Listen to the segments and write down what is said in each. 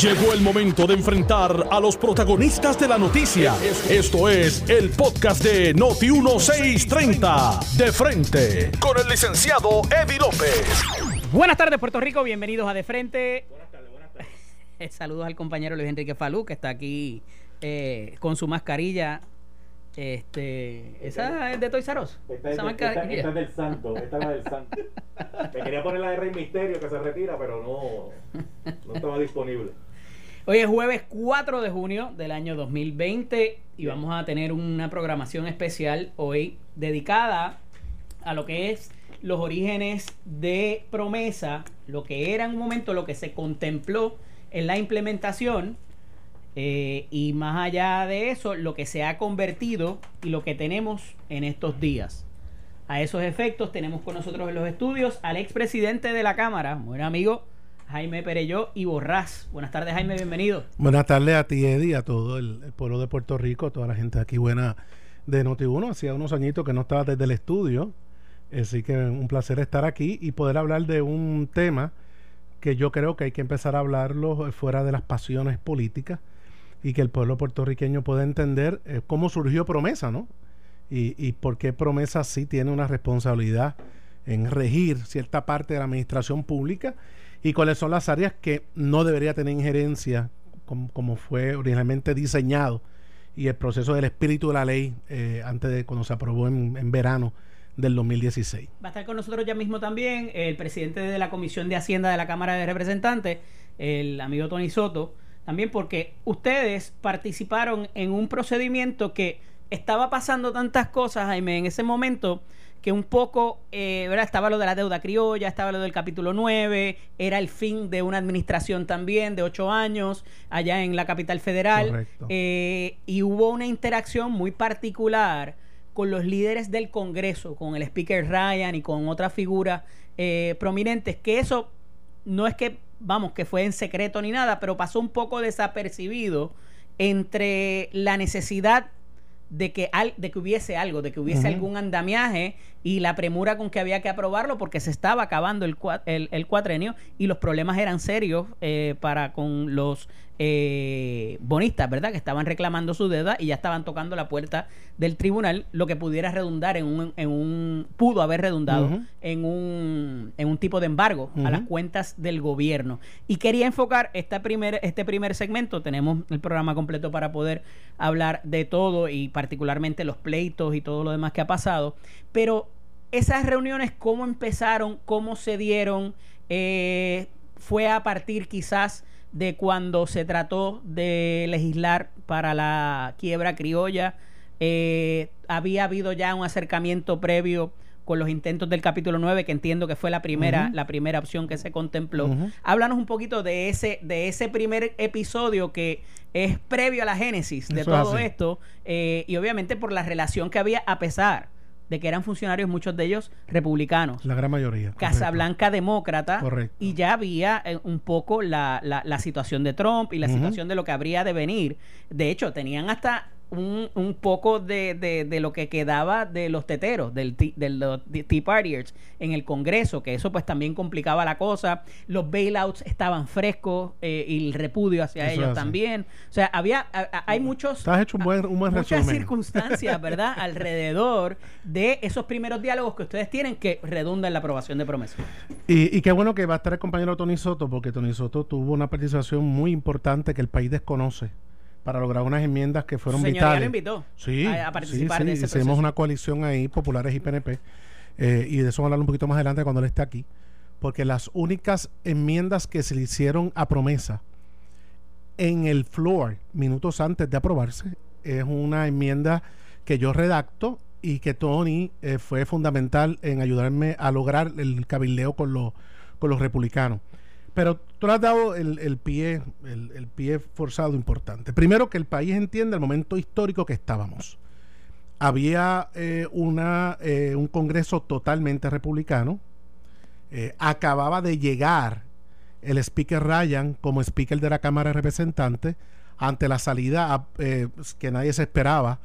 Llegó el momento de enfrentar a los protagonistas de la noticia. Esto es el podcast de Noti1630. De frente, con el licenciado Eddie López. Buenas tardes, Puerto Rico. Bienvenidos a De Frente. Buenas tardes, buenas tardes. Saludos al compañero Luis Enrique Falú, que está aquí eh, con su mascarilla este, esa es de Toy Saros. Esta, es, esta, esta es del santo, esta es del santo. Me quería poner la de Rey Misterio que se retira, pero no, no estaba disponible. Hoy es jueves 4 de junio del año 2020 y vamos a tener una programación especial hoy dedicada a lo que es los orígenes de promesa, lo que era en un momento lo que se contempló en la implementación eh, y más allá de eso, lo que se ha convertido y lo que tenemos en estos días. A esos efectos tenemos con nosotros en los estudios al expresidente de la Cámara, buen amigo Jaime Pereyó y Borrás. Buenas tardes Jaime, bienvenido. Buenas tardes a ti Eddie, a todo el, pueblo de Puerto Rico, a toda la gente aquí buena de Noti1. Hacía unos añitos que no estaba desde el estudio, así que un placer estar aquí y poder hablar de un tema que yo creo que hay que empezar a hablarlo fuera de las pasiones políticas y que el pueblo puertorriqueño pueda entender eh, cómo surgió Promesa, ¿no? Y, y por qué Promesa sí tiene una responsabilidad en regir cierta parte de la administración pública y cuáles son las áreas que no debería tener injerencia como, fue originalmente diseñado y el proceso del espíritu de la ley eh, antes de cuando se aprobó en, en verano del 2016. Va a estar con nosotros ya mismo también el presidente de la Comisión de Hacienda de la Cámara de Representantes, el amigo Tony Soto, también porque ustedes participaron en un procedimiento que estaba pasando tantas cosas, Jaime, en ese momento que un poco, eh, ¿verdad? Estaba lo de la deuda criolla, estaba lo del capítulo 9, era el fin de una administración también de ocho años allá en la capital federal. Eh, y hubo una interacción muy particular con los líderes del Congreso, con el speaker Ryan y con otras figuras eh, prominentes, que eso no es que vamos, que fue en secreto ni nada, pero pasó un poco desapercibido entre la necesidad de que, al, de que hubiese algo, de que hubiese algún andamiaje y la premura con que había que aprobarlo porque se estaba acabando el, el, el cuatrenio y los problemas eran serios eh, para con los eh, bonistas, ¿verdad? Que estaban reclamando su deuda y ya estaban tocando la puerta del tribunal, lo que pudiera redundar en un, en un pudo haber redundado en, un, en un tipo de embargo a las cuentas del gobierno. Y quería enfocar esta primer, este primer segmento, tenemos el programa completo para poder hablar de todo y particularmente los pleitos y todo lo demás que ha pasado, pero esas reuniones, ¿cómo empezaron? ¿Cómo se dieron? Eh, fue a partir quizás de cuando se trató de legislar para la quiebra criolla. Eh, había habido ya un acercamiento previo con los intentos del capítulo 9, que entiendo que fue la primera, la primera opción que se contempló. Háblanos un poquito de ese, de ese primer episodio que es previo a la génesis de todo esto, eh, y obviamente por la relación que había a pesar de que eran funcionarios, muchos de ellos republicanos. La gran mayoría. Casablanca demócrata. Correcto. Y ya había eh, un poco la, la, la, situación de Trump y la situación de lo que habría de venir. De hecho, tenían hasta un, un poco de, de, de, lo que quedaba de los teteros, del, del Tea Partiers en el Congreso, que eso pues también complicaba la cosa. Los bailouts estaban frescos eh, y el repudio hacia ellos también. O sea, había, hay muchos... hecho un buen, un buen muchas circunstancias, ¿verdad? Alrededor de esos primeros diálogos que ustedes tienen que redundan en la aprobación de promesas. Y, y qué bueno que va a estar el compañero Tony Soto, porque Tony Soto tuvo una participación muy importante que el país desconoce para lograr unas enmiendas que fueron vitales. lo invitó sí, a, participar sí, sí. Hicimos una coalición ahí, populares y PNP, eh, y de eso vamos a hablar un poquito más adelante cuando él esté aquí, porque las únicas enmiendas que se le hicieron a promesa en el floor, minutos antes de aprobarse, es una enmienda que yo redacto y que Tony eh, fue fundamental en ayudarme a lograr el cabildeo con los, con los republicanos. Pero tú le has dado el, pie, el, pie forzado importante. Primero que el país entienda el momento histórico que estábamos. Había eh, una, eh, un Congreso totalmente republicano. Eh, acababa de llegar el Speaker Ryan como Speaker de la Cámara de Representantes ante la salida que nadie se esperaba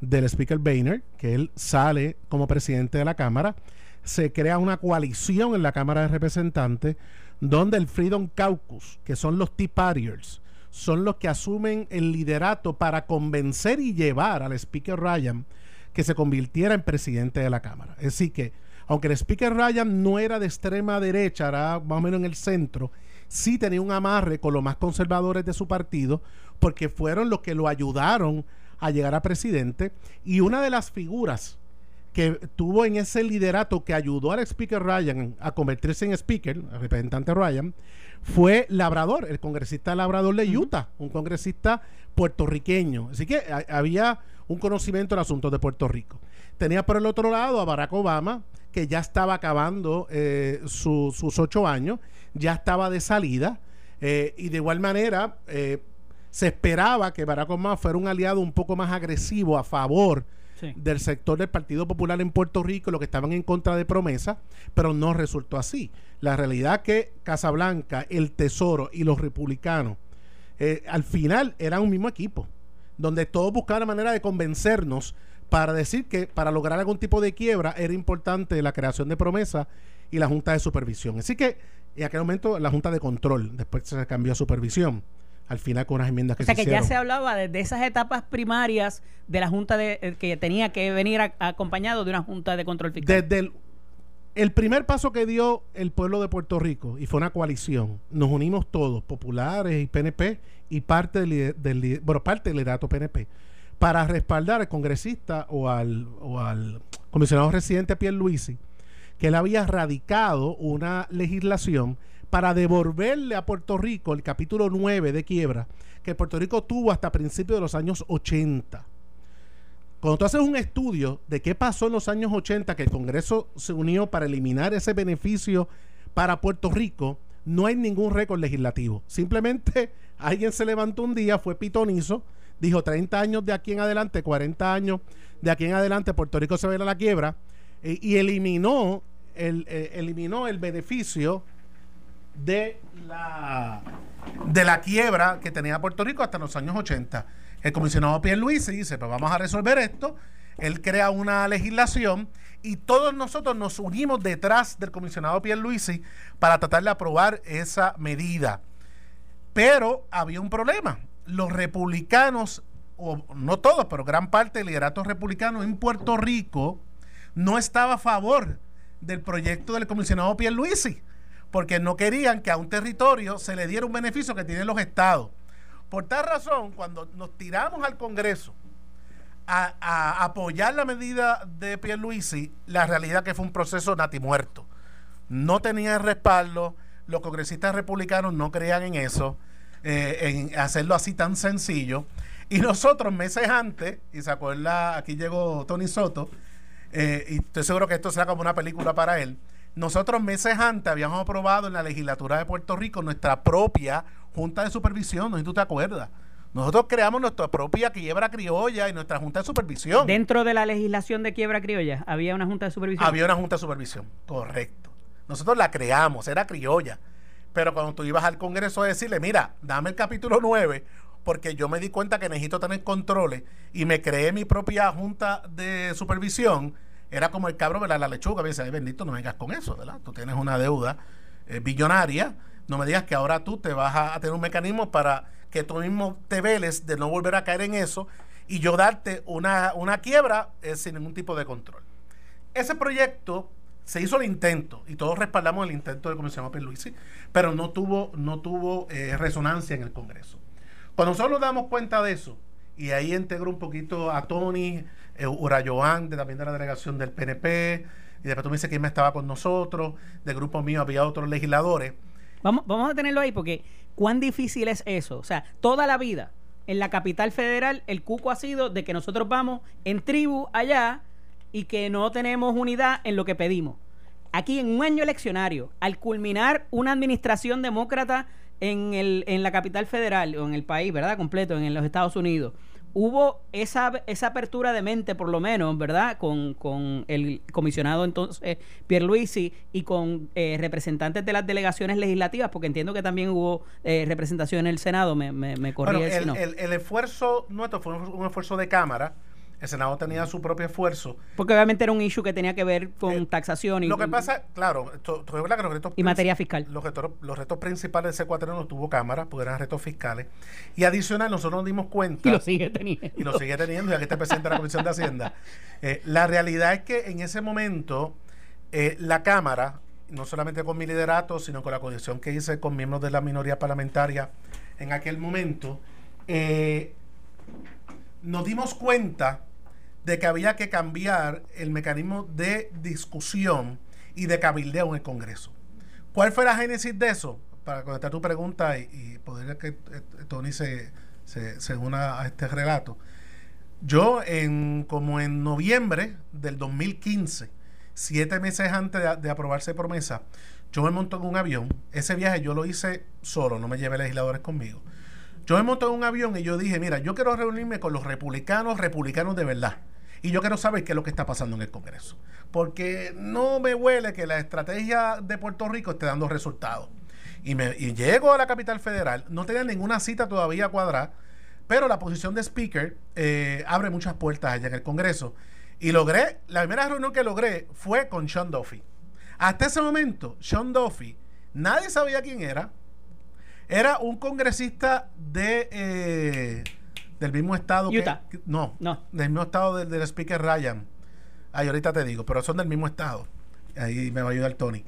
del Speaker Boehner, que él sale como presidente de la Cámara. Se crea una coalición en la Cámara de Representantes donde el Freedom Caucus, que son los Tea Partiers, son los que asumen el liderato para convencer y llevar al Speaker Ryan que se convirtiera en presidente de la Cámara. Decir, que aunque el Speaker Ryan no era de extrema derecha, era más o menos en el centro, sí tenía un amarre con los más conservadores de su partido, porque fueron los que lo ayudaron a llegar a presidente. Y una de las figuras que tuvo en ese liderato que ayudó al Speaker Ryan a convertirse en Speaker, representante Ryan, fue Labrador, el congresista Labrador de Utah, un congresista puertorriqueño. Así que había un conocimiento del asunto de Puerto Rico. Tenía por el otro lado a Barack Obama, que ya estaba acabando eh, sus ocho años, ya estaba de salida, eh, y de igual manera eh, se esperaba que Barack Obama fuera un aliado un poco más agresivo a favor del sector del Partido Popular en Puerto Rico, lo que estaban en contra de promesa, pero no resultó así. La realidad que Casablanca, el Tesoro y los republicanos eh, al final eran un mismo equipo, donde todos buscaban la manera de convencernos para decir que para lograr algún tipo de quiebra era importante la creación de promesa y la Junta de Supervisión. Así que en aquel momento la Junta de Control, después se cambió a Supervisión al final con unas enmiendas que o sea, que ya se hablaba de esas etapas primarias de la Junta de eh, que tenía que venir acompañado de una Junta de Control Fiscal. Desde el, el, primer paso que dio el pueblo de Puerto Rico, y fue una coalición, nos unimos todos, populares y PNP, y parte del, del bueno, parte del liderato PNP, para respaldar al congresista o al, o al comisionado residente Pierre Luisi, que él había radicado una legislación para devolverle a Puerto Rico el capítulo 9 de quiebra que Puerto Rico tuvo hasta principios de los años 80. Cuando tú haces un estudio de qué pasó en los años 80, que el Congreso se unió para eliminar ese beneficio para Puerto Rico, no hay ningún récord legislativo. Simplemente alguien se levantó un día, fue pitonizo, dijo 30 años de aquí en adelante, 40 años de aquí en adelante, Puerto Rico se va la quiebra, eh, y eliminó el, eh, eliminó el beneficio de la, de la quiebra que tenía Puerto Rico hasta los años 80. El comisionado Pierre Luis dice, pues vamos a resolver esto. Él crea una legislación y todos nosotros nos unimos detrás del comisionado Pierre Luisi para tratar de aprobar esa medida. Pero había un problema. Los republicanos, o no todos, pero gran parte del liderato republicano en Puerto Rico no estaba a favor del proyecto del comisionado Pierre Luisi porque no querían que a un territorio se le diera un beneficio que tienen los estados. Por tal razón, cuando nos tiramos al Congreso a, apoyar la medida de Pierluisi, la realidad que fue un proceso natimuerto. No tenía respaldo, los congresistas republicanos no creían en eso, eh, en hacerlo así tan sencillo. Y nosotros meses antes, y se acuerda, aquí llegó Tony Soto, eh, y estoy seguro que esto será como una película para él, nosotros meses antes habíamos aprobado en la legislatura de Puerto Rico nuestra propia Junta de Supervisión, no sé si tú te acuerdas. Nosotros creamos nuestra propia quiebra criolla y nuestra Junta de Supervisión. Dentro de la legislación de quiebra criolla, ¿había una Junta de Supervisión? Había una Junta de Supervisión, correcto. Nosotros la creamos, era criolla. Pero cuando tú ibas al Congreso a decirle, mira, dame el capítulo 9, porque yo me di cuenta que necesito tener controles y me creé mi propia Junta de Supervisión, era como el cabro de la lechuga. Me dice, ay bendito, no vengas con eso, ¿verdad? Tú tienes una deuda eh, billonaria. No me digas que ahora tú te vas a, tener un mecanismo para que tú mismo te veles de no volver a caer en eso y yo darte una, una quiebra eh, sin ningún tipo de control. Ese proyecto se hizo el intento y todos respaldamos el intento del comisionado Pierluisi, pero no tuvo, no tuvo eh, resonancia en el Congreso. Cuando nosotros nos damos cuenta de eso, y ahí integro un poquito a Tony, eh, Urayoan, de, también de la delegación del PNP, y después tú me dices quién me estaba con nosotros, del grupo mío había otros legisladores. Vamos, vamos a tenerlo ahí porque cuán difícil es eso. O sea, toda la vida en la capital federal el cuco ha sido de que nosotros vamos en tribu allá y que no tenemos unidad en lo que pedimos. Aquí en un año eleccionario, al culminar una administración demócrata en, el, en la capital federal o en el país, ¿verdad? Completo, en los Estados Unidos, hubo esa, esa apertura de mente, por lo menos, ¿verdad? Con, con el comisionado entonces Pierluisi y con eh, representantes de las delegaciones legislativas, porque entiendo que también hubo eh, representación en el Senado, me, me, me el, el, esfuerzo nuestro fue un, esfuerzo de Cámara, El Senado tenía su propio esfuerzo. Porque obviamente era un issue que tenía que ver con eh, taxación y. Lo que pasa, claro, y materia fiscal. Los retos, los retos principales de ese cuatro no tuvo Cámara, porque eran retos fiscales. Y adicional, nosotros nos dimos cuenta. Y lo sigue teniendo. Y lo sigue teniendo, ya que está presente la Comisión de Hacienda. Eh, la realidad es que en ese momento, eh, la Cámara, no solamente con mi liderato, sino con la condición que hice con miembros de la minoría parlamentaria en aquel momento, nos dimos cuenta de que había que cambiar el mecanismo de discusión y de cabildeo en el Congreso. ¿Cuál fue la génesis de eso? Para contestar tu pregunta y, poder que eh, Tony se, se, una a este relato. Yo, en, como en noviembre del 2015, siete meses antes de, de, aprobarse promesa, yo me monto en un avión. Ese viaje yo lo hice solo, no me llevé legisladores conmigo. Yo me monto en un avión y yo dije, mira, yo quiero reunirme con los republicanos, republicanos de verdad. Y yo quiero saber qué es lo que está pasando en el Congreso. Porque no me huele que la estrategia de Puerto Rico esté dando resultados. Y, llego a la capital federal, no tenía ninguna cita todavía cuadrada, pero la posición de speaker eh, abre muchas puertas allá en el Congreso. Y logré, la primera reunión que logré fue con Sean Duffy. Hasta ese momento, Sean Duffy, nadie sabía quién era, era un congresista de eh, del mismo estado Utah. no, no, del mismo estado del, speaker Ryan. Ay, ahorita te digo, pero son del mismo estado. Ahí me va a ayudar Tony.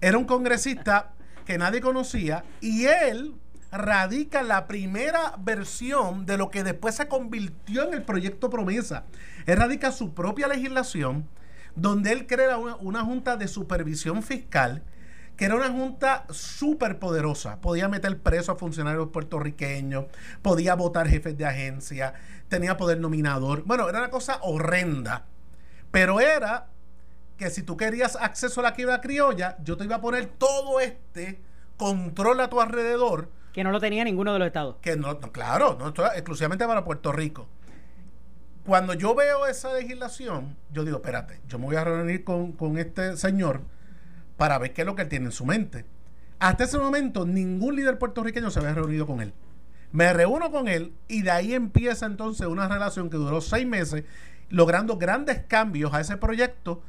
Era un congresista que nadie conocía y él radica la primera versión de lo que después se convirtió en el proyecto Promesa. Él radica su propia legislación donde él crea una junta de supervisión fiscal que era una junta súper poderosa. Podía meter preso a funcionarios puertorriqueños, podía votar jefes de agencia, tenía poder nominador. Bueno, era una cosa horrenda. Pero era que si tú querías acceso a la quiebra criolla, yo te iba a poner todo este control a tu alrededor. Que no lo tenía ninguno de los estados. Que no, claro, no, exclusivamente para Puerto Rico. Cuando yo veo esa legislación, yo digo, espérate, yo me voy a reunir con, con este señor para ver qué es lo que él tiene en su mente. Hasta ese momento, ningún líder puertorriqueño se había reunido con él. Me reúno con él y de ahí empieza entonces una relación que duró seis meses, logrando grandes cambios a ese proyecto,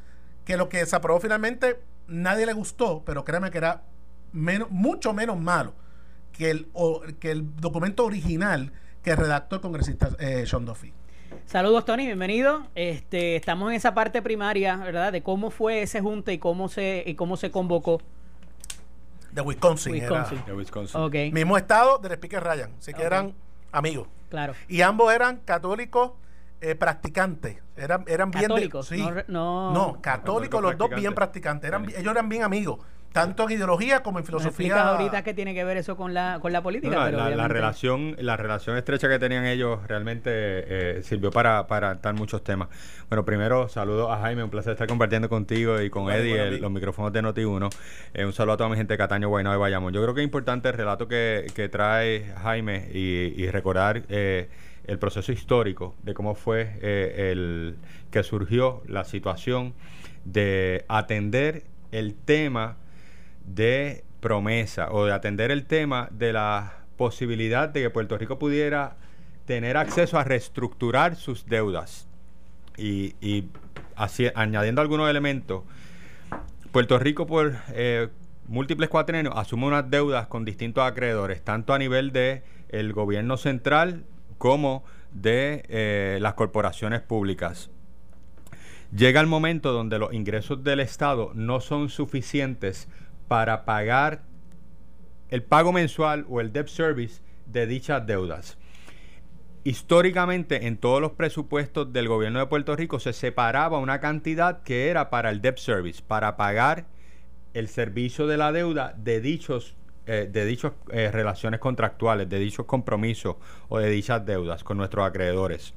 que lo que se aprobó finalmente nadie le gustó, pero créeme que era menos, mucho menos malo que el, que el documento original que redactó el congresista eh, Sean Duffy. Saludos Tony, bienvenido. Este, estamos en esa parte primaria, ¿verdad? De cómo fue ese junta y cómo se y cómo se convocó. De Wisconsin. Wisconsin. De Wisconsin. Mismo estado del speaker Ryan, así que eran amigos. Claro. Y ambos eran católicos eh, practicantes. Eran, eran bien católicos. sí. No, no, católicos, los dos bien practicantes. Eran, Ellos eran bien amigos tanto en ideología como en filosofía. ahorita qué tiene que ver eso con la, con la política. la, relación, la relación estrecha que tenían ellos realmente eh, sirvió para, para muchos temas. Bueno, primero saludo a Jaime, un placer estar compartiendo contigo y con Eddie los micrófonos de Noti1. Eh, un saludo a toda mi gente de Cataño, Guaynabo y Bayamón. Yo creo que es importante el relato que, que trae Jaime y, recordar eh, el proceso histórico de cómo fue el que surgió la situación de atender el tema de promesa o de atender el tema de la posibilidad de que Puerto Rico pudiera tener acceso a reestructurar sus deudas. Y, y así, añadiendo algunos elementos, Puerto Rico por eh, múltiples cuatrenios asume unas deudas con distintos acreedores, tanto a nivel de el gobierno central como de eh, las corporaciones públicas. Llega el momento donde los ingresos del Estado no son suficientes para pagar el pago mensual o el debt service de dichas deudas. Históricamente en todos los presupuestos del gobierno de Puerto Rico se separaba una cantidad que era para el debt service, para pagar el servicio de la deuda de dichos eh, de dichas eh, relaciones contractuales, de dichos compromisos o de dichas deudas con nuestros acreedores.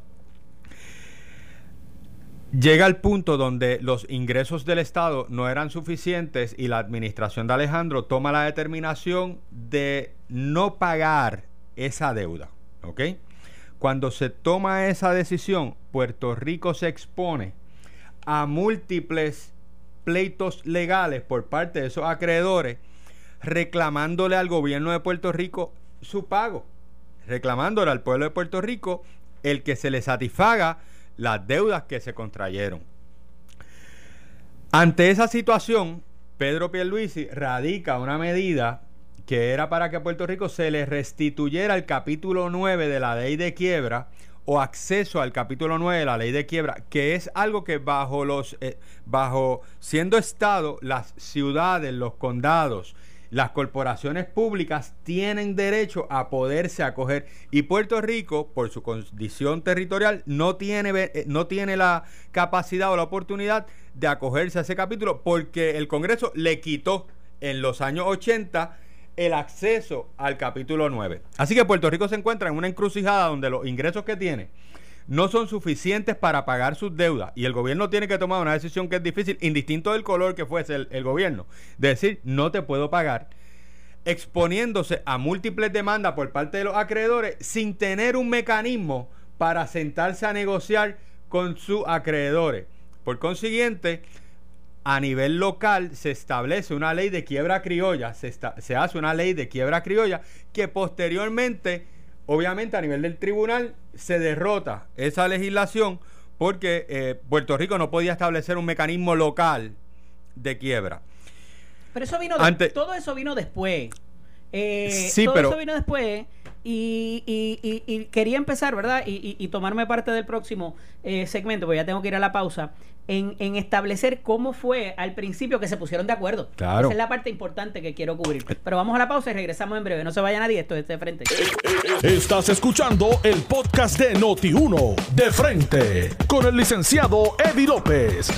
Llega el punto donde los ingresos del Estado no eran suficientes y la administración de Alejandro toma la determinación de no pagar esa deuda. ¿Ok? Cuando se toma esa decisión, Puerto Rico se expone a múltiples pleitos legales por parte de esos acreedores reclamándole al gobierno de Puerto Rico su pago, reclamándole al pueblo de Puerto Rico el que se le satisfaga las deudas que se contrayeron. Ante esa situación, Pedro Pierluisi radica una medida que era para que a Puerto Rico se le restituyera el capítulo 9 de la ley de quiebra o acceso al capítulo 9 de la ley de quiebra, que es algo que bajo los eh, bajo siendo estado las ciudades, los condados, las corporaciones públicas tienen derecho a poderse acoger y Puerto Rico, por su condición territorial, no tiene, eh, no tiene la capacidad o la oportunidad de acogerse a ese capítulo porque el Congreso le quitó en los años 80 el acceso al capítulo 9. Así que Puerto Rico se encuentra en una encrucijada donde los ingresos que tiene no son suficientes para pagar sus deudas y el gobierno tiene que tomar una decisión que es difícil, indistinto del color que fuese el, gobierno, de decir no te puedo pagar, exponiéndose a múltiples demandas por parte de los acreedores sin tener un mecanismo para sentarse a negociar con sus acreedores. Por consiguiente, a nivel local se establece una ley de quiebra criolla, se, se, hace una ley de quiebra criolla que posteriormente, obviamente a nivel del tribunal, se derrota esa legislación porque eh, Puerto Rico no podía establecer un mecanismo local de quiebra. Pero eso vino todo eso vino después. Eh, sí, todo pero, eso vino después y, y, quería empezar, ¿verdad? Y, tomarme parte del próximo eh, segmento, porque ya tengo que ir a la pausa en, establecer cómo fue al principio que se pusieron de acuerdo. Esa es la parte importante que quiero cubrir. Pero vamos a la pausa y regresamos en breve. No se vaya nadie, esto es de frente. Estás escuchando el podcast de Noti1, de frente, con el licenciado Eddie López.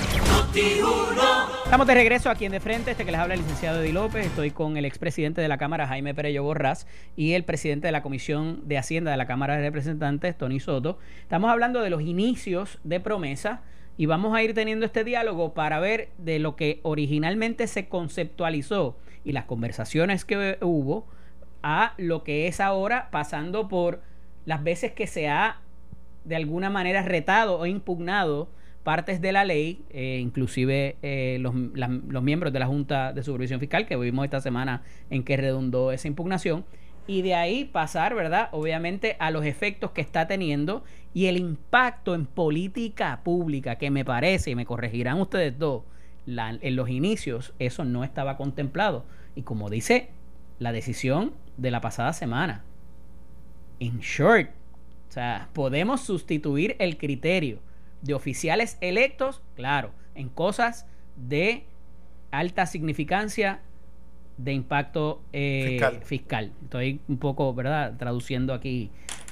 Estamos de regreso aquí en De Frente, este que les habla el licenciado Eddie López. Estoy con el expresidente de la Cámara, Jaime Perello Borrás, y el presidente de la Comisión de Hacienda de la Cámara de Representantes, Tony Soto. Estamos hablando de los inicios de promesa y vamos a ir teniendo este diálogo para ver de lo que originalmente se conceptualizó y las conversaciones que hubo a lo que es ahora pasando por las veces que se ha de alguna manera retado o impugnado partes de la ley, eh, inclusive eh, los, los miembros de la Junta de Supervisión Fiscal, que vimos esta semana en que redundó esa impugnación, y de ahí pasar, ¿verdad? Obviamente a los efectos que está teniendo y el impacto en política pública, que me parece, y me corregirán ustedes dos, en los inicios eso no estaba contemplado. Y como dice la decisión de la pasada semana, en short, o sea, podemos sustituir el criterio de oficiales electos, claro, en cosas de alta significancia de impacto eh, fiscal. Estoy un poco, ¿verdad?, traduciendo aquí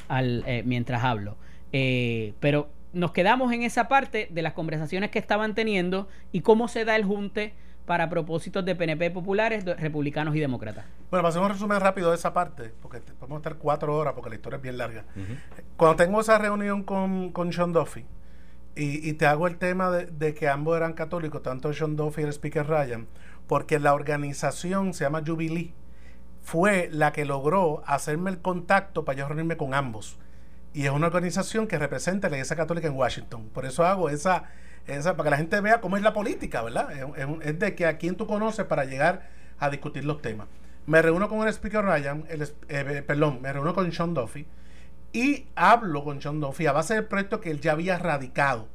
al, eh, mientras hablo. Eh, pero nos quedamos en esa parte de las conversaciones que estaban teniendo y cómo se da el junte para propósitos de PNP populares, republicanos y demócratas. Bueno, para hacer un resumen rápido de esa parte, porque podemos estar cuatro horas porque la historia es bien larga. Cuando tengo esa reunión con, con Sean Duffy, y, te hago el tema de, de, que ambos eran católicos, tanto Sean Duffy y el speaker Ryan, porque la organización se llama Jubilee, fue la que logró hacerme el contacto para yo reunirme con ambos. Y es una organización que representa la Iglesia Católica en Washington. Por eso hago esa, esa para que la gente vea cómo es la política, ¿verdad? Es, de que a quién tú conoces para llegar a discutir los temas. Me reúno con el speaker Ryan, el, eh, perdón, me reúno con Sean Duffy y hablo con Sean Duffy a base del proyecto que él ya había radicado.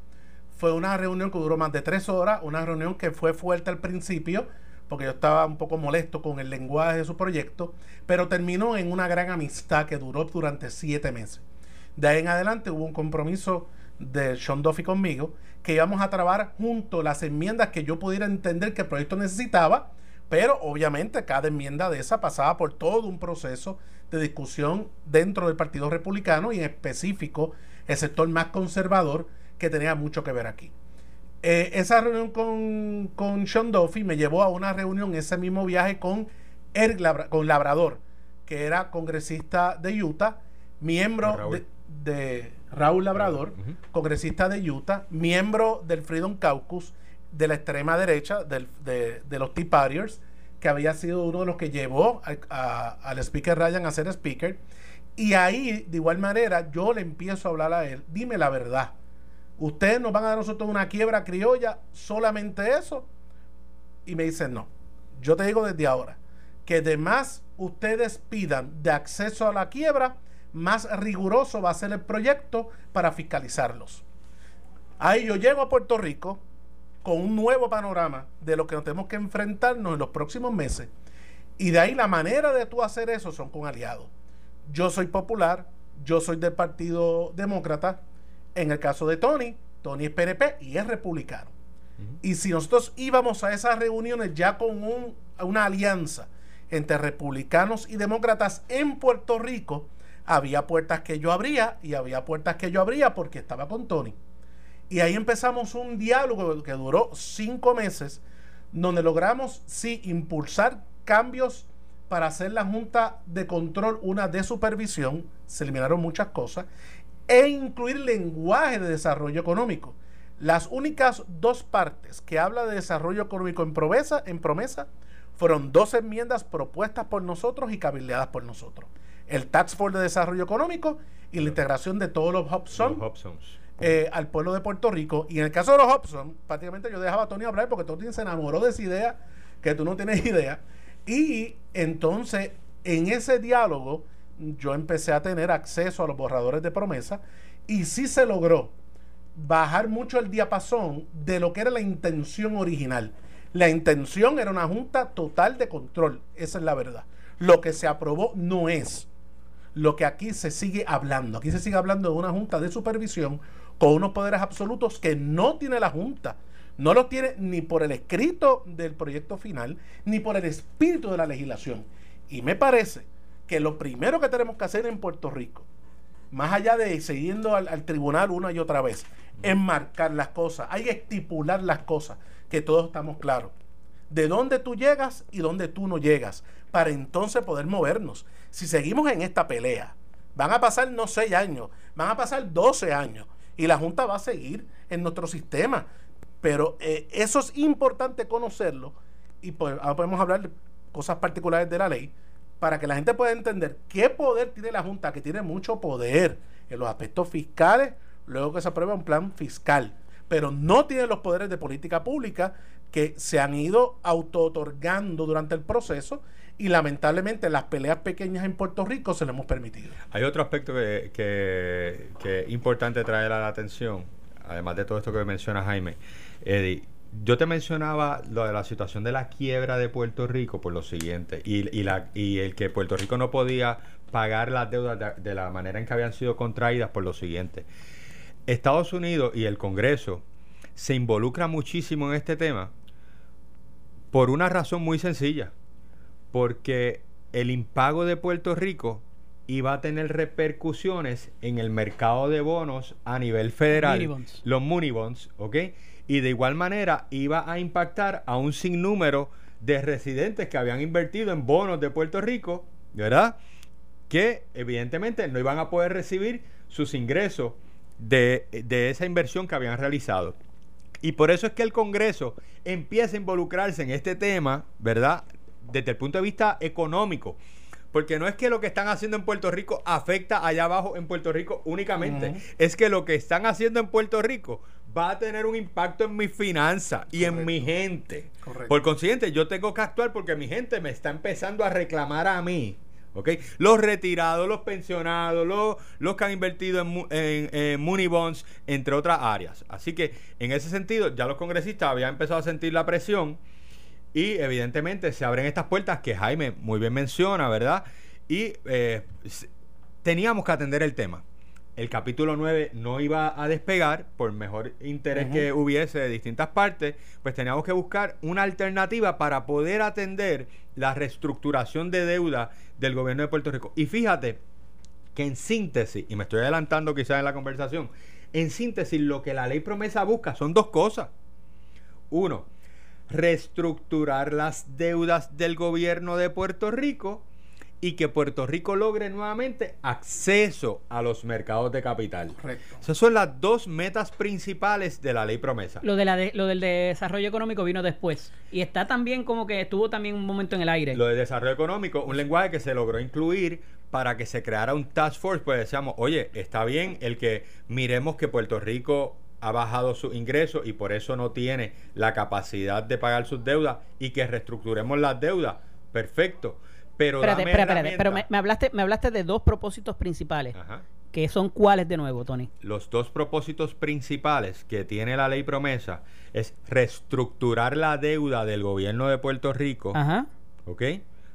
Fue una reunión que duró más de tres horas, una reunión que fue fuerte al principio, porque yo estaba un poco molesto con el lenguaje de su proyecto, pero terminó en una gran amistad que duró durante siete meses. De ahí en adelante hubo un compromiso de Sean Duffy conmigo, que íbamos a trabajar junto las enmiendas que yo pudiera entender que el proyecto necesitaba, pero obviamente cada enmienda de esa pasaba por todo un proceso de discusión dentro del Partido Republicano y en específico el sector más conservador que tenía mucho que ver aquí. Eh, esa reunión con, con Sean Duffy me llevó a una reunión, ese mismo viaje con, con Labrador, que era congresista de Utah, miembro de, Raúl Labrador, congresista de Utah, miembro del Freedom Caucus de la extrema derecha, de, los Tea Partiers, que había sido uno de los que llevó al speaker Ryan a ser speaker. Y ahí, de igual manera, yo le empiezo a hablar a él, dime la verdad ustedes nos van a dar nosotros una quiebra criolla, solamente eso. Y me dicen, no, yo te digo desde ahora, que de más ustedes pidan de acceso a la quiebra, más riguroso va a ser el proyecto para fiscalizarlos. Ahí yo llego a Puerto Rico con un nuevo panorama de lo que nos tenemos que enfrentarnos en los próximos meses. Y de ahí la manera de tú hacer eso son con aliados. Yo soy popular, yo soy del Partido Demócrata. En el caso de Tony, Tony es PNP y es republicano. Y si nosotros íbamos a esas reuniones ya con una alianza entre republicanos y demócratas en Puerto Rico, había puertas que yo abría y había puertas que yo abría porque estaba con Tony. Y ahí empezamos un diálogo que duró cinco meses, donde logramos, sí, impulsar cambios para hacer la Junta de Control una de supervisión, se eliminaron muchas cosas, e incluir lenguaje de desarrollo económico. Las únicas dos partes que habla de desarrollo económico en promesa, en promesa fueron dos enmiendas propuestas por nosotros y cabildeadas por nosotros. El Tax Force de Desarrollo Económico y la integración de todos los Hobsons eh, al pueblo de Puerto Rico. Y en el caso de los Hobson, prácticamente yo dejaba a Tony hablar porque Tony se enamoró de esa idea que tú no tienes idea. Y entonces, en ese diálogo, yo empecé a tener acceso a los borradores de promesa y sí se logró bajar mucho el diapasón de lo que era la intención original. La intención era una junta total de control, esa es la verdad. Lo que se aprobó no es lo que aquí se sigue hablando. Aquí se sigue hablando de una junta de supervisión con unos poderes absolutos que no tiene la junta. No los tiene ni por el escrito del proyecto final, ni por el espíritu de la legislación. Y me parece que lo primero que tenemos que hacer en Puerto Rico, más allá de siguiendo al, al tribunal una y otra vez, es marcar las cosas, hay que estipular las cosas, que todos estamos claros. De dónde tú llegas y dónde tú no llegas, para entonces poder movernos. Si seguimos en esta pelea, van a pasar no seis años, van a pasar 12 años y la Junta va a seguir en nuestro sistema. Pero eh, eso es importante conocerlo y pues, ahora podemos hablar de cosas particulares de la ley para que la gente pueda entender qué poder tiene la Junta, que tiene mucho poder en los aspectos fiscales, luego que se aprueba un plan fiscal, pero no tiene los poderes de política pública que se han ido auto-otorgando durante el proceso y lamentablemente las peleas pequeñas en Puerto Rico se lo hemos permitido. Hay otro aspecto que, que, es importante traer a la atención, además de todo esto que menciona Jaime. Eddie, yo te mencionaba lo de la situación de la quiebra de Puerto Rico por lo siguiente, y, y, la, y el que Puerto Rico no podía pagar las deudas de, la manera en que habían sido contraídas por lo siguiente. Estados Unidos y el Congreso se involucran muchísimo en este tema por una razón muy sencilla porque el impago de Puerto Rico iba a tener repercusiones en el mercado de bonos a nivel federal, los money bonds, ¿ok? Y de igual manera iba a impactar a un sinnúmero de residentes que habían invertido en bonos de Puerto Rico, ¿verdad? Que evidentemente no iban a poder recibir sus ingresos de, de esa inversión que habían realizado. Y por eso es que el Congreso empieza a involucrarse en este tema, ¿verdad? desde el punto de vista económico. Porque no es que lo que están haciendo en Puerto Rico afecta allá abajo en Puerto Rico únicamente. Es que lo que están haciendo en Puerto Rico va a tener un impacto en mi finanza y en mi gente. Por consiguiente, yo tengo que actuar porque mi gente me está empezando a reclamar a mí. Los retirados, los pensionados, los, los que han invertido en, en, money bonds, entre otras áreas. Así que en ese sentido, ya los congresistas habían empezado a sentir la presión y evidentemente se abren estas puertas que Jaime muy bien menciona, ¿verdad? Y eh, teníamos que atender el tema. El capítulo 9 no iba a despegar por mejor interés que hubiese de distintas partes, pues teníamos que buscar una alternativa para poder atender la reestructuración de deuda del gobierno de Puerto Rico. Y fíjate que en síntesis, y me estoy adelantando quizás en la conversación, en síntesis lo que la ley promesa busca son dos cosas. Uno, reestructurar las deudas del gobierno de Puerto Rico y que Puerto Rico logre nuevamente acceso a los mercados de capital. Correcto. Esas son las dos metas principales de la ley promesa. Lo, de la lo del desarrollo económico vino después. Y está también como que estuvo también un momento en el aire. Lo de desarrollo económico, un lenguaje que se logró incluir para que se creara un task force, pues decíamos, oye, está bien el que miremos que Puerto Rico ha bajado sus ingresos y por eso no tiene la capacidad de pagar sus deudas y que reestructuremos las deudas. Perfecto. Pero espérate, espérate, pero me, hablaste, me hablaste de dos propósitos principales. ¿Que son cuáles de nuevo, Tony? Los dos propósitos principales que tiene la ley promesa es reestructurar la deuda del gobierno de Puerto Rico. Ajá. ¿Ok?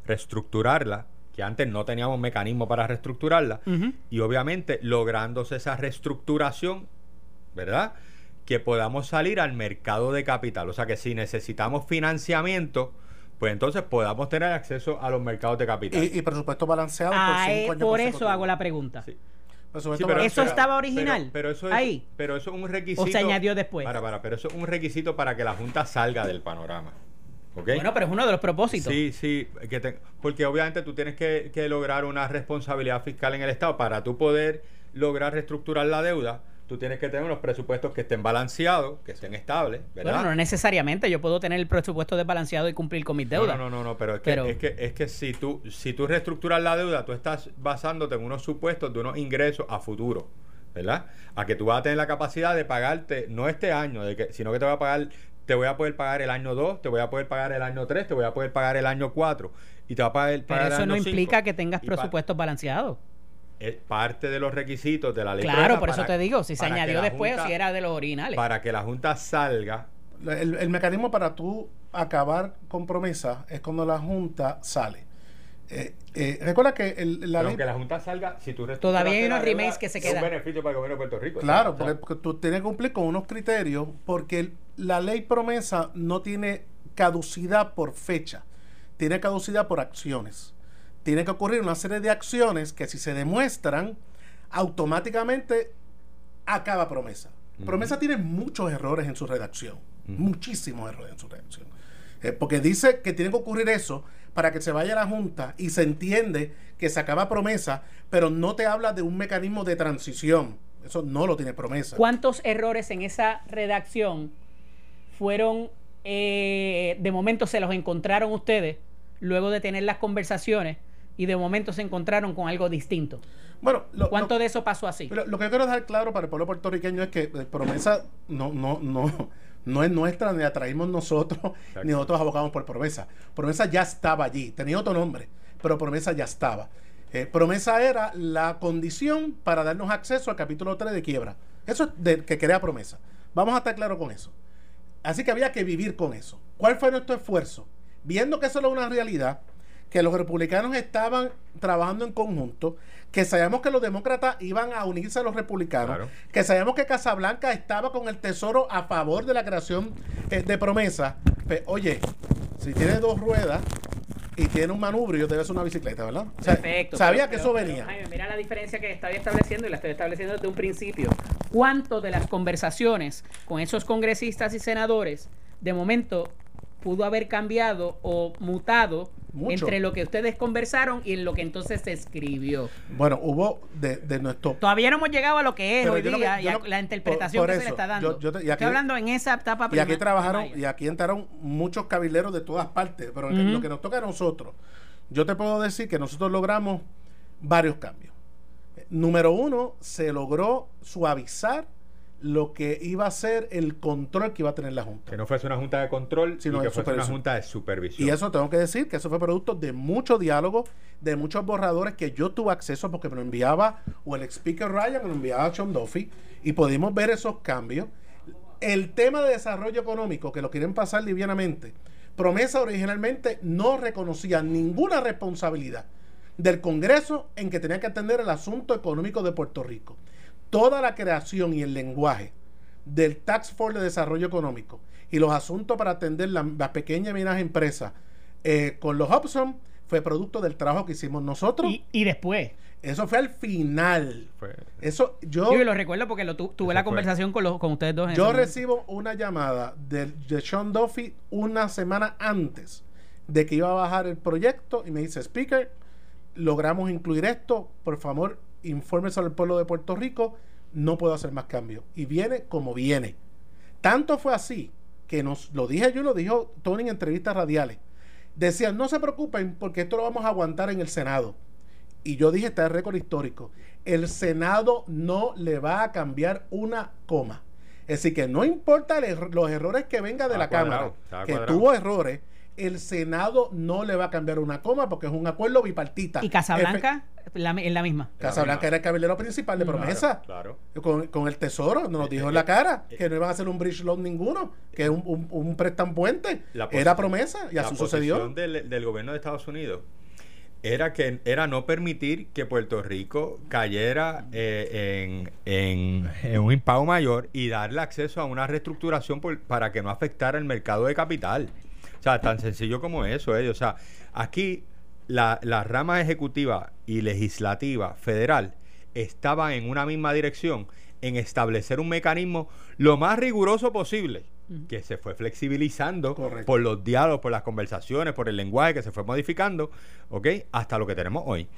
Reestructurarla, que antes no teníamos mecanismo para reestructurarla. Y obviamente, lográndose esa reestructuración, ¿verdad? Que podamos salir al mercado de capital. O sea que si necesitamos financiamiento, pues entonces podamos tener acceso a los mercados de capital. Y, presupuesto balanceado por ah, cinco años. Por eso hago la pregunta. Sí eso estaba original. Pero, eso es, ahí. Pero eso es un requisito. O se añadió después. Para, para, pero eso es un requisito para que la Junta salga del panorama. Bueno, pero es uno de los propósitos. Sí, sí, que porque obviamente tú tienes que, que lograr una responsabilidad fiscal en el Estado para tú poder lograr reestructurar la deuda tú tienes que tener unos presupuestos que estén balanceados, que estén estables, ¿verdad? Bueno, no necesariamente. Yo puedo tener el presupuesto desbalanceado y cumplir con mis deudas. No, no, no, no, pero, es que, es que, es que si, tú, si tú reestructuras la deuda, tú estás basándote en unos supuestos de unos ingresos a futuro, ¿verdad? A que tú vas a tener la capacidad de pagarte, no este año, de que, sino que te voy a pagar te voy a poder pagar el año 2, te voy a poder pagar el año 3, te voy a poder pagar el año 4 y te va a pagar, pagar Pero eso no implica que tengas presupuestos balanceados es parte de los requisitos de la ley. Claro, por eso te digo, si se añadió después o si era de los originales. Para que la Junta salga. El, mecanismo para tú acabar con promesa es cuando la Junta sale. Eh, eh, recuerda que la ley. Aunque la Junta salga, si tú Todavía hay unos remakes que se quedan. Es un beneficio para el gobierno de Puerto Rico. Claro, porque, tú tienes que cumplir con unos criterios, porque la ley promesa no tiene caducidad por fecha, tiene caducidad por acciones tiene que ocurrir una serie de acciones que si se demuestran, automáticamente acaba promesa. Promesa tiene muchos errores en su redacción, muchísimos errores en su redacción. Eh, porque dice que tiene que ocurrir eso para que se vaya a la Junta y se entiende que se acaba promesa, pero no te habla de un mecanismo de transición. Eso no lo tiene promesa. ¿Cuántos errores en esa redacción fueron, eh, de momento se los encontraron ustedes luego de tener las conversaciones y de momento se encontraron con algo distinto. Bueno, ¿cuánto de eso pasó así? Lo, que quiero dejar claro para el pueblo puertorriqueño es que eh, promesa no, no, no, no es nuestra, ni la traímos nosotros, ni nosotros abogamos por promesa. Promesa ya estaba allí, tenía otro nombre, pero promesa ya estaba. Eh, promesa era la condición para darnos acceso al capítulo 3 de quiebra. Eso es de, que crea promesa. Vamos a estar claros con eso. Así que había que vivir con eso. ¿Cuál fue nuestro esfuerzo? Viendo que eso era una realidad, que los republicanos estaban trabajando en conjunto, que sabíamos que los demócratas iban a unirse a los republicanos, que sabíamos que Casablanca estaba con el tesoro a favor de la creación eh, de promesa. Pues, oye, si tiene dos ruedas y tiene un manubrio, debe ser una bicicleta, ¿verdad? Perfecto. Sabía que eso venía. mira la diferencia que estaba estableciendo y la estoy estableciendo desde un principio. ¿Cuánto de las conversaciones con esos congresistas y senadores de momento pudo haber cambiado o mutado entre lo que ustedes conversaron y en lo que entonces se escribió. Bueno, hubo de, nuestro... Todavía no hemos llegado a lo que es hoy día y la interpretación que se le está dando. Estoy hablando en esa etapa Y aquí trabajaron, y aquí entraron muchos cabileros de todas partes, pero lo que nos toca a nosotros, yo te puedo decir que nosotros logramos varios cambios. Número uno, se logró suavizar lo que iba a ser el control que iba a tener la Junta. Que no fuese una Junta de control, sino que fuese una Junta de supervisión. Y eso tengo que decir que eso fue producto de mucho diálogo, de muchos borradores que yo tuve acceso porque me lo enviaba o el speaker Ryan, me lo enviaba Sean Duffy, y pudimos ver esos cambios. El tema de desarrollo económico, que lo quieren pasar livianamente, promesa originalmente no reconocía ninguna responsabilidad del Congreso en que tenía que atender el asunto económico de Puerto Rico toda la creación y el lenguaje del Tax Force de Desarrollo Económico y los asuntos para atender las la pequeñas y medianas empresas eh, con los Hobson fue producto del trabajo que hicimos nosotros. Y, después. Eso fue al final. Eso yo. Yo lo recuerdo porque lo tuve la conversación con, los, con ustedes dos. yo recibo una llamada de, de Sean Duffy una semana antes de que iba a bajar el proyecto y me dice, Speaker, logramos incluir esto, por favor, infórmese al pueblo de Puerto Rico, no puedo hacer más cambios. Y viene como viene. Tanto fue así que nos lo dije yo, lo dijo Tony en entrevistas radiales. Decían, no se preocupen porque esto lo vamos a aguantar en el Senado. Y yo dije, está el récord histórico. El Senado no le va a cambiar una coma. Es decir, que no importa los errores que venga de la Cámara, que tuvo errores, el Senado no le va a cambiar una coma porque es un acuerdo bipartita. ¿Y Casablanca? en la misma. Casablanca era el caballero principal de promesa. Claro. Con, el tesoro, nos dijo en la cara que no iban a hacer un bridge loan ninguno, que es un, un, un préstamo puente. era promesa y así sucedió. Del, del gobierno de Estados Unidos era que era no permitir que Puerto Rico cayera eh, en, en, un impago mayor y darle acceso a una reestructuración para que no afectara el mercado de capital. O sea, tan sencillo como eso. Eh. O sea, aquí la, la rama ejecutiva y legislativa federal estaban en una misma dirección en establecer un mecanismo lo más riguroso posible que se fue flexibilizando por los diálogos, por las conversaciones, por el lenguaje que se fue modificando, ¿ok? Hasta lo que tenemos hoy.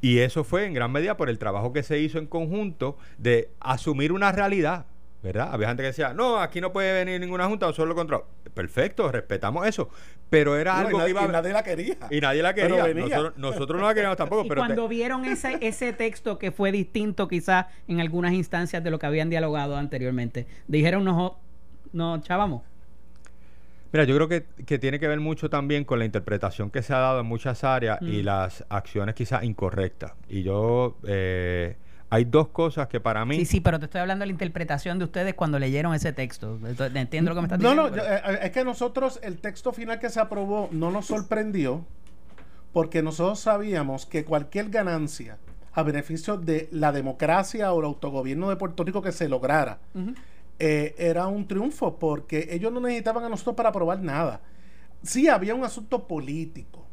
Y eso fue en gran medida por el trabajo que se hizo en conjunto de asumir una realidad, ¿verdad? Había gente que decía, no, aquí no puede venir ninguna junta o solo control. Perfecto, respetamos eso. Pero era algo que iba Y nadie la quería. Y nadie la quería. Nosotros, no la queríamos tampoco. Y cuando vieron ese, ese texto que fue distinto quizás en algunas instancias de lo que habían dialogado anteriormente, dijeron, no, no chavamos. Mira, yo creo que, tiene que ver mucho también con la interpretación que se ha dado en muchas áreas y mm. las acciones quizás incorrectas. Y yo, eh, hay dos cosas que para mí... Sí, sí, pero te estoy hablando de la interpretación de ustedes cuando leyeron ese texto. Entiendo lo que me estás diciendo. No, no, eh, es que nosotros, el texto final que se aprobó no nos sorprendió porque nosotros sabíamos que cualquier ganancia a beneficio de la democracia o el autogobierno de Puerto Rico que se lograra, eh, era un triunfo porque ellos no necesitaban a nosotros para aprobar nada. Sí, había un asunto político.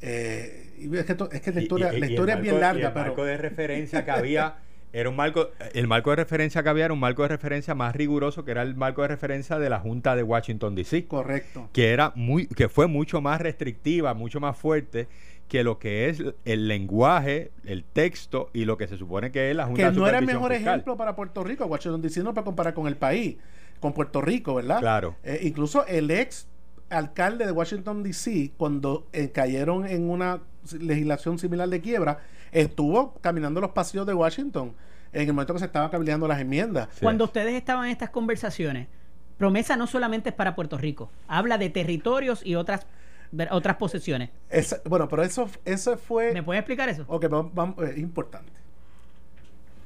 Eh, es, que es que la historia, la historia es bien larga, el marco de referencia que había era un marco, el marco de referencia que había era un marco de referencia más riguroso que era el marco de referencia de la Junta de Washington DC. Correcto. Que era muy, que fue mucho más restrictiva, mucho más fuerte que lo que es el lenguaje, el texto y lo que se supone que es la Junta Que no era el mejor ejemplo para Puerto Rico, Washington DC no para comparar con el país, con Puerto Rico, ¿verdad? Claro. Eh, incluso el ex alcalde de Washington DC, cuando eh, cayeron en una legislación similar de quiebra, estuvo caminando los pasillos de Washington en el momento que se estaban cabildeando las enmiendas. Cuando ustedes estaban en estas conversaciones, promesa no solamente es para Puerto Rico, habla de territorios y otras otras posesiones. bueno, pero eso, eso fue... ¿Me puede explicar eso? Ok, vamos, es eh, importante.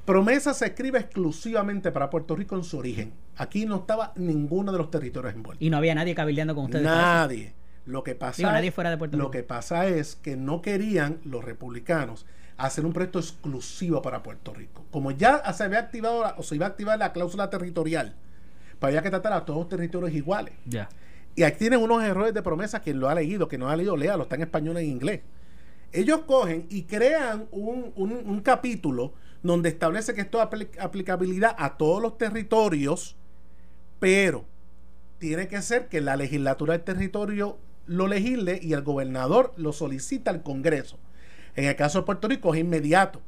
Promesa se escribe exclusivamente para Puerto Rico en su origen. Aquí no estaba ninguno de los territorios envueltos. Y no había nadie cabildeando con ustedes. Nadie. Lo que pasa, nadie fuera de Puerto Rico. Lo que pasa es que no querían los republicanos hacer un proyecto exclusivo para Puerto Rico. Como ya se había activado o se iba a activar la cláusula territorial, pues había que tratar a todos los territorios iguales. Ya. Y aquí tienen unos errores de promesa. Quien lo ha leído, que no ha leído, léalo, está en español e inglés. Ellos cogen y crean un, capítulo donde establece que esto es aplicabilidad a todos los territorios, pero tiene que ser que la legislatura del territorio lo legisle y el gobernador lo solicita al Congreso. En el caso de Puerto Rico es inmediato.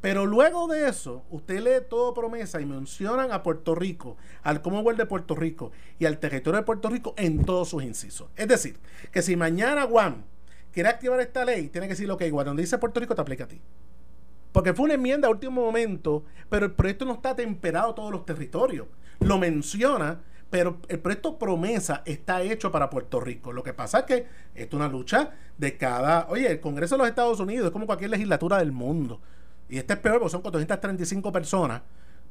Pero luego de eso, usted lee todo promesa y mencionan a Puerto Rico, al Commonwealth de Puerto Rico y al territorio de Puerto Rico en todos sus incisos. Es decir, que si mañana Juan quiere activar esta ley, tiene que decir, lo que donde dice Puerto Rico te aplica a ti. Porque fue una enmienda a último momento, pero el proyecto no está temperado a todos los territorios. Lo menciona, pero el proyecto promesa está hecho para Puerto Rico. Lo que pasa es que esto es una lucha de cada... Oye, el Congreso de los Estados Unidos es como cualquier legislatura del mundo. Y este es peor porque son 435 personas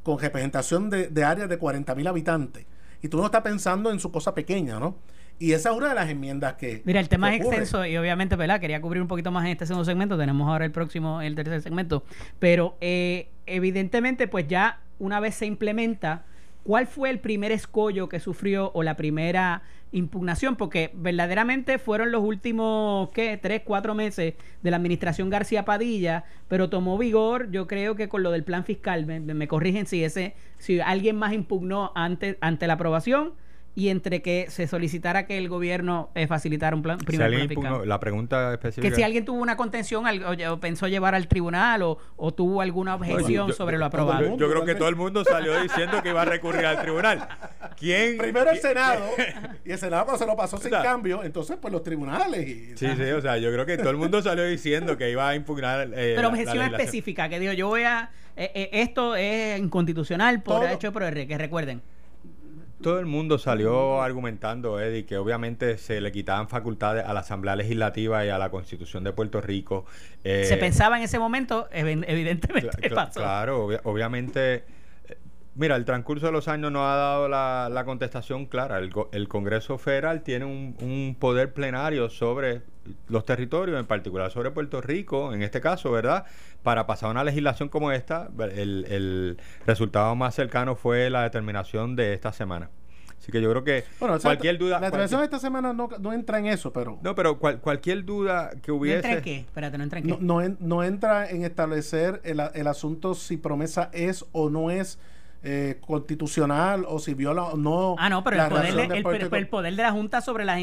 con representación de, de áreas de 40 mil habitantes. Y tú no estás pensando en su cosa pequeña, ¿no? Y esa es una de las enmiendas que. Mira, el tema es extenso y obviamente, ¿verdad? Quería cubrir un poquito más en este segundo segmento. Tenemos ahora el próximo, el tercer segmento. Pero eh, evidentemente, pues ya una vez se implementa ¿Cuál fue el primer escollo que sufrió o la primera impugnación? Porque verdaderamente fueron los últimos, ¿qué? Tres, cuatro meses de la administración García Padilla, pero tomó vigor, yo creo que con lo del plan fiscal, me, corrigen si ese, si alguien más impugnó ante, ante la aprobación y entre que se solicitara que el gobierno eh, facilitara un plan primer La pregunta específica. Que si alguien tuvo una contención o, pensó llevar al tribunal o, tuvo alguna objeción sobre lo aprobado. Yo, creo que todo el mundo salió diciendo que iba a recurrir al tribunal. ¿Quién? Primero el Senado y el Senado cuando se lo pasó sin cambio, entonces pues los tribunales. Y, sí, sí, o sea, yo creo que todo el mundo salió diciendo que iba a impugnar. Eh, Pero objeción específica, que digo, yo voy a. Eh, esto es inconstitucional por hecho por R, que recuerden todo el mundo salió argumentando, Eddie, que obviamente se le quitaban facultades a la Asamblea Legislativa y a la Constitución de Puerto Rico. Eh, se pensaba en ese momento, evidentemente pasó. Claro, obviamente Mira, el transcurso de los años nos ha dado la, contestación clara. El, Congreso Federal tiene un, poder plenario sobre los territorios, en particular sobre Puerto Rico, en este caso, ¿verdad? Para pasar una legislación como esta, el, resultado más cercano fue la determinación de esta semana. Así que yo creo que cualquier duda. La determinación de esta semana no, entra en eso, pero. No, pero cualquier duda que hubiese. ¿No entra en qué? Espérate, ¿no entra en qué? No, entra en establecer el, el asunto si promesa es o no es eh, constitucional o si viola o no. Ah, no, pero el poder, de, el, poder, de la Junta sobre las,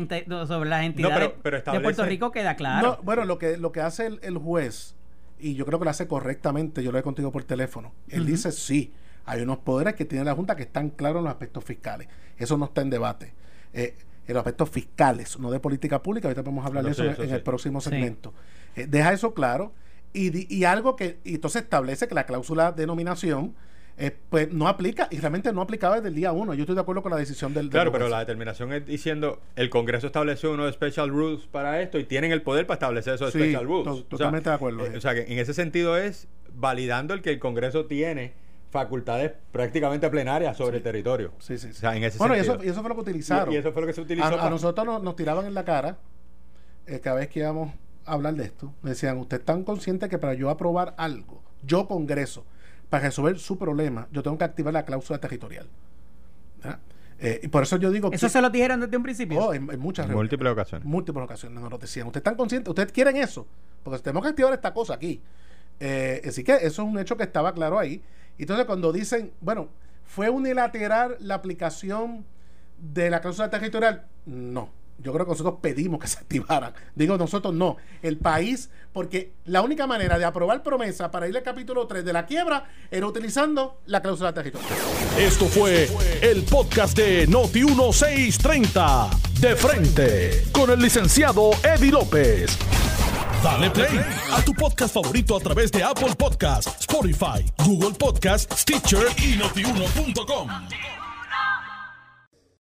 sobre las entidades de Puerto Rico queda claro. bueno, lo que, lo que hace el, juez, y yo creo que lo hace correctamente, yo lo he contigo por teléfono, él dice sí, hay unos poderes que tiene la Junta que están claros en los aspectos fiscales. Eso no está en debate. Eh, en los aspectos fiscales, no de política pública, ahorita podemos hablar de eso, en, el próximo segmento. Eh, deja eso claro y, y algo que, y entonces establece que la cláusula de nominación eh, pues no aplica y realmente no aplicaba desde el día uno. Yo estoy de acuerdo con la decisión del. Claro, pero la determinación es diciendo el Congreso estableció unos special rules para esto y tienen el poder para establecer esos special rules. totalmente de acuerdo. Eh, o sea, que en ese sentido es validando el que el Congreso tiene facultades prácticamente plenarias sobre el territorio. Sí, sí. bueno, y eso, y eso, fue lo que utilizaron. Y, eso fue lo que se utilizó. A, nosotros nos, tiraban en la cara eh, cada vez que íbamos a hablar de esto. Me decían, ¿usted es tan consciente que para yo aprobar algo, yo Congreso, para resolver su problema, yo tengo que activar la cláusula territorial. Eh, y por eso yo digo ¿Eso se lo dijeron desde un principio? Oh, en, muchas Múltiples ocasiones. Múltiples ocasiones nos lo decían. ¿Ustedes están conscientes? ¿Ustedes quieren eso? Porque tenemos que activar esta cosa aquí. Eh, así que eso es un hecho que estaba claro ahí. Entonces, cuando dicen, bueno, ¿fue unilateral la aplicación de la cláusula territorial? No yo creo que nosotros pedimos que se activaran. Digo nosotros no, el país, porque la única manera de aprobar promesa para ir al capítulo 3 de la quiebra era utilizando la cláusula territorial. Esto fue el podcast de Noti 1630, de frente, con el licenciado Eddie López. Dale play a tu podcast favorito a través de Apple Podcasts, Spotify, Google Podcasts, Stitcher y notiuno.com.